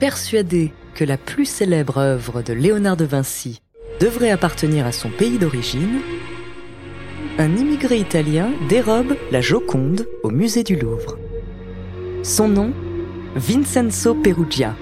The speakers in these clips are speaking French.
Persuadé que la plus célèbre œuvre de Léonard de Vinci devrait appartenir à son pays d'origine, un immigré italien dérobe la Joconde au musée du Louvre. Son nom Vincenzo Perugia.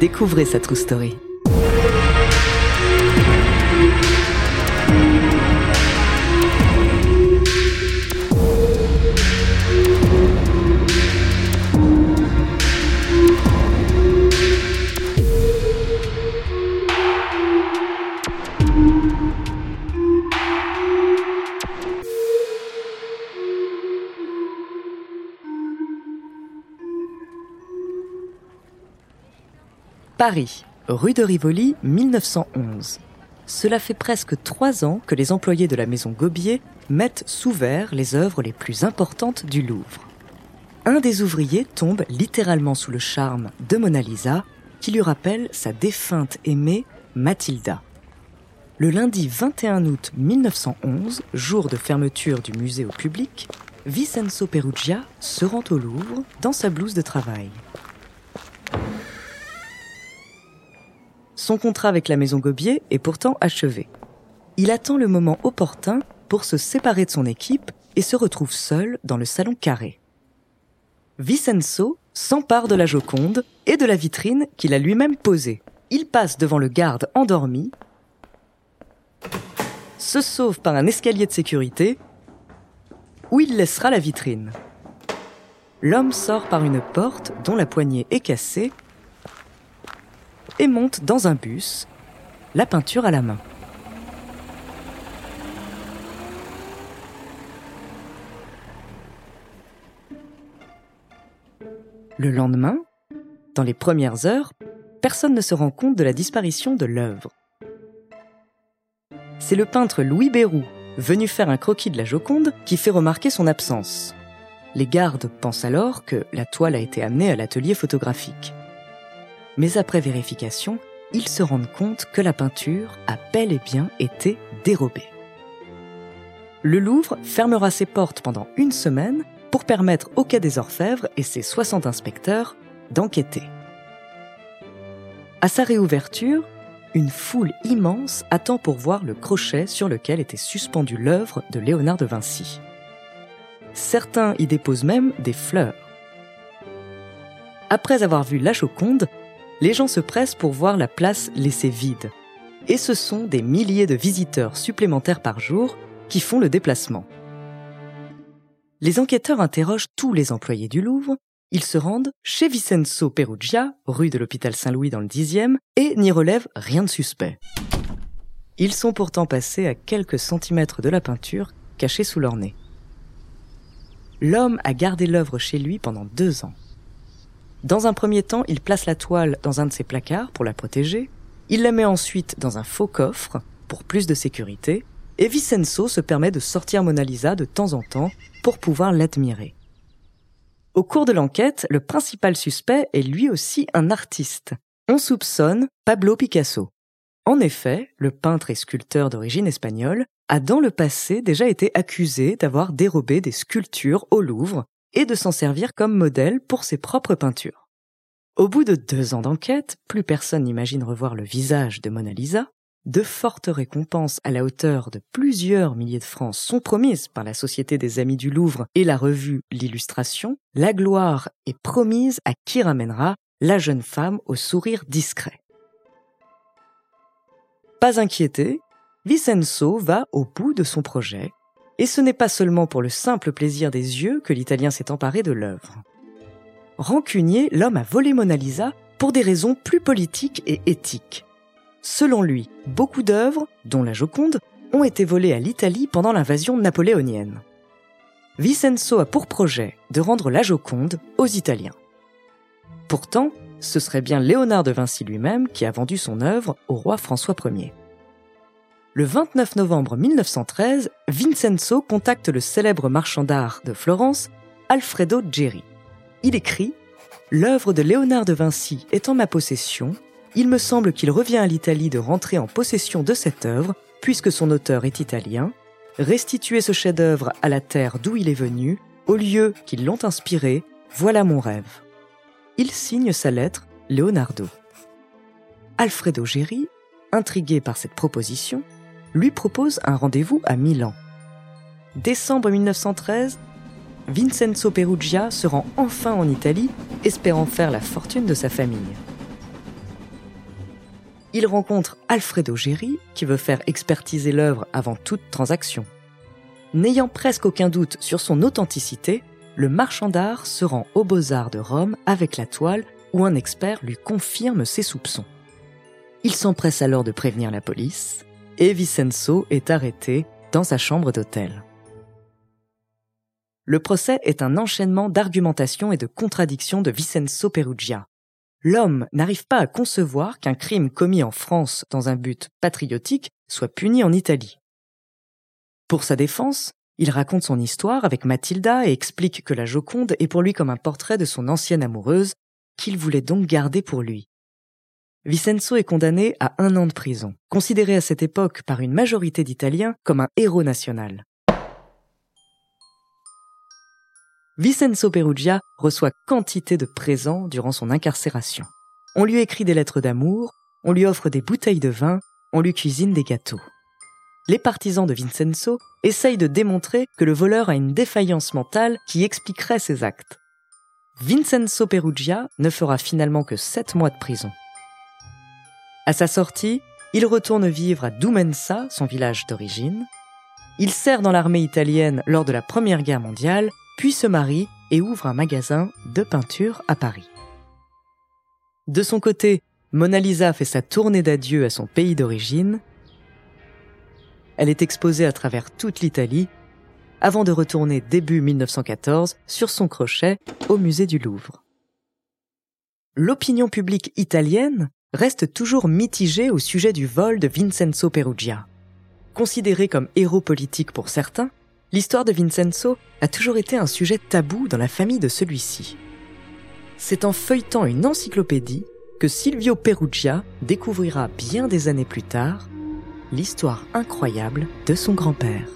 Découvrez sa true story. Paris, rue de Rivoli, 1911. Cela fait presque trois ans que les employés de la maison Gobier mettent sous verre les œuvres les plus importantes du Louvre. Un des ouvriers tombe littéralement sous le charme de Mona Lisa, qui lui rappelle sa défunte aimée Mathilda. Le lundi 21 août 1911, jour de fermeture du musée au public, Vincenzo Perugia se rend au Louvre dans sa blouse de travail. Son contrat avec la maison Gobier est pourtant achevé. Il attend le moment opportun pour se séparer de son équipe et se retrouve seul dans le salon carré. Vincenzo s'empare de la Joconde et de la vitrine qu'il a lui-même posée. Il passe devant le garde endormi, se sauve par un escalier de sécurité, où il laissera la vitrine. L'homme sort par une porte dont la poignée est cassée et monte dans un bus, la peinture à la main. Le lendemain, dans les premières heures, personne ne se rend compte de la disparition de l'œuvre. C'est le peintre Louis Béroux, venu faire un croquis de la Joconde, qui fait remarquer son absence. Les gardes pensent alors que la toile a été amenée à l'atelier photographique mais après vérification, ils se rendent compte que la peinture a bel et bien été dérobée. Le Louvre fermera ses portes pendant une semaine pour permettre au Quai des Orfèvres et ses 60 inspecteurs d'enquêter. À sa réouverture, une foule immense attend pour voir le crochet sur lequel était suspendue l'œuvre de Léonard de Vinci. Certains y déposent même des fleurs. Après avoir vu la Joconde, les gens se pressent pour voir la place laissée vide. Et ce sont des milliers de visiteurs supplémentaires par jour qui font le déplacement. Les enquêteurs interrogent tous les employés du Louvre, ils se rendent chez Vincenzo Perugia, rue de l'hôpital Saint-Louis dans le 10e, et n'y relèvent rien de suspect. Ils sont pourtant passés à quelques centimètres de la peinture cachée sous leur nez. L'homme a gardé l'œuvre chez lui pendant deux ans. Dans un premier temps, il place la toile dans un de ses placards pour la protéger. Il la met ensuite dans un faux coffre pour plus de sécurité. Et Vincenzo se permet de sortir Mona Lisa de temps en temps pour pouvoir l'admirer. Au cours de l'enquête, le principal suspect est lui aussi un artiste. On soupçonne Pablo Picasso. En effet, le peintre et sculpteur d'origine espagnole a dans le passé déjà été accusé d'avoir dérobé des sculptures au Louvre et de s'en servir comme modèle pour ses propres peintures. Au bout de deux ans d'enquête, plus personne n'imagine revoir le visage de Mona Lisa. De fortes récompenses à la hauteur de plusieurs milliers de francs sont promises par la Société des Amis du Louvre et la revue L'Illustration. La gloire est promise à qui ramènera la jeune femme au sourire discret. Pas inquiété, Vincenzo va au bout de son projet, et ce n'est pas seulement pour le simple plaisir des yeux que l'Italien s'est emparé de l'œuvre. Rancunier, l'homme a volé Mona Lisa pour des raisons plus politiques et éthiques. Selon lui, beaucoup d'œuvres, dont la Joconde, ont été volées à l'Italie pendant l'invasion napoléonienne. Vincenzo a pour projet de rendre la Joconde aux Italiens. Pourtant, ce serait bien Léonard de Vinci lui-même qui a vendu son œuvre au roi François Ier. Le 29 novembre 1913, Vincenzo contacte le célèbre marchand d'art de Florence, Alfredo Geri. Il écrit L'œuvre de Léonard de Vinci est en ma possession il me semble qu'il revient à l'Italie de rentrer en possession de cette œuvre, puisque son auteur est italien, restituer ce chef-d'œuvre à la terre d'où il est venu, au lieu qui l'ont inspiré, voilà mon rêve. Il signe sa lettre Leonardo. Alfredo Geri, intrigué par cette proposition, lui propose un rendez-vous à Milan. Décembre 1913, Vincenzo Perugia se rend enfin en Italie, espérant faire la fortune de sa famille il rencontre Alfredo Geri, qui veut faire expertiser l'œuvre avant toute transaction. N'ayant presque aucun doute sur son authenticité, le marchand d'art se rend aux Beaux-Arts de Rome avec la toile où un expert lui confirme ses soupçons. Il s'empresse alors de prévenir la police et Vincenzo est arrêté dans sa chambre d'hôtel. Le procès est un enchaînement d'argumentations et de contradictions de Vincenzo Perugia, l'homme n'arrive pas à concevoir qu'un crime commis en France dans un but patriotique soit puni en Italie. Pour sa défense, il raconte son histoire avec Mathilda et explique que la Joconde est pour lui comme un portrait de son ancienne amoureuse, qu'il voulait donc garder pour lui. Vincenzo est condamné à un an de prison, considéré à cette époque par une majorité d'Italiens comme un héros national. Vincenzo Perugia reçoit quantité de présents durant son incarcération. On lui écrit des lettres d'amour, on lui offre des bouteilles de vin, on lui cuisine des gâteaux. Les partisans de Vincenzo essayent de démontrer que le voleur a une défaillance mentale qui expliquerait ses actes. Vincenzo Perugia ne fera finalement que sept mois de prison. À sa sortie, il retourne vivre à Dumensa, son village d'origine. Il sert dans l'armée italienne lors de la Première Guerre mondiale puis se marie et ouvre un magasin de peinture à Paris. De son côté, Mona Lisa fait sa tournée d'adieu à son pays d'origine. Elle est exposée à travers toute l'Italie avant de retourner début 1914 sur son crochet au musée du Louvre. L'opinion publique italienne reste toujours mitigée au sujet du vol de Vincenzo Perugia. Considéré comme héros politique pour certains, l'histoire de Vincenzo a toujours été un sujet tabou dans la famille de celui-ci. C'est en feuilletant une encyclopédie que Silvio Perugia découvrira bien des années plus tard l'histoire incroyable de son grand-père.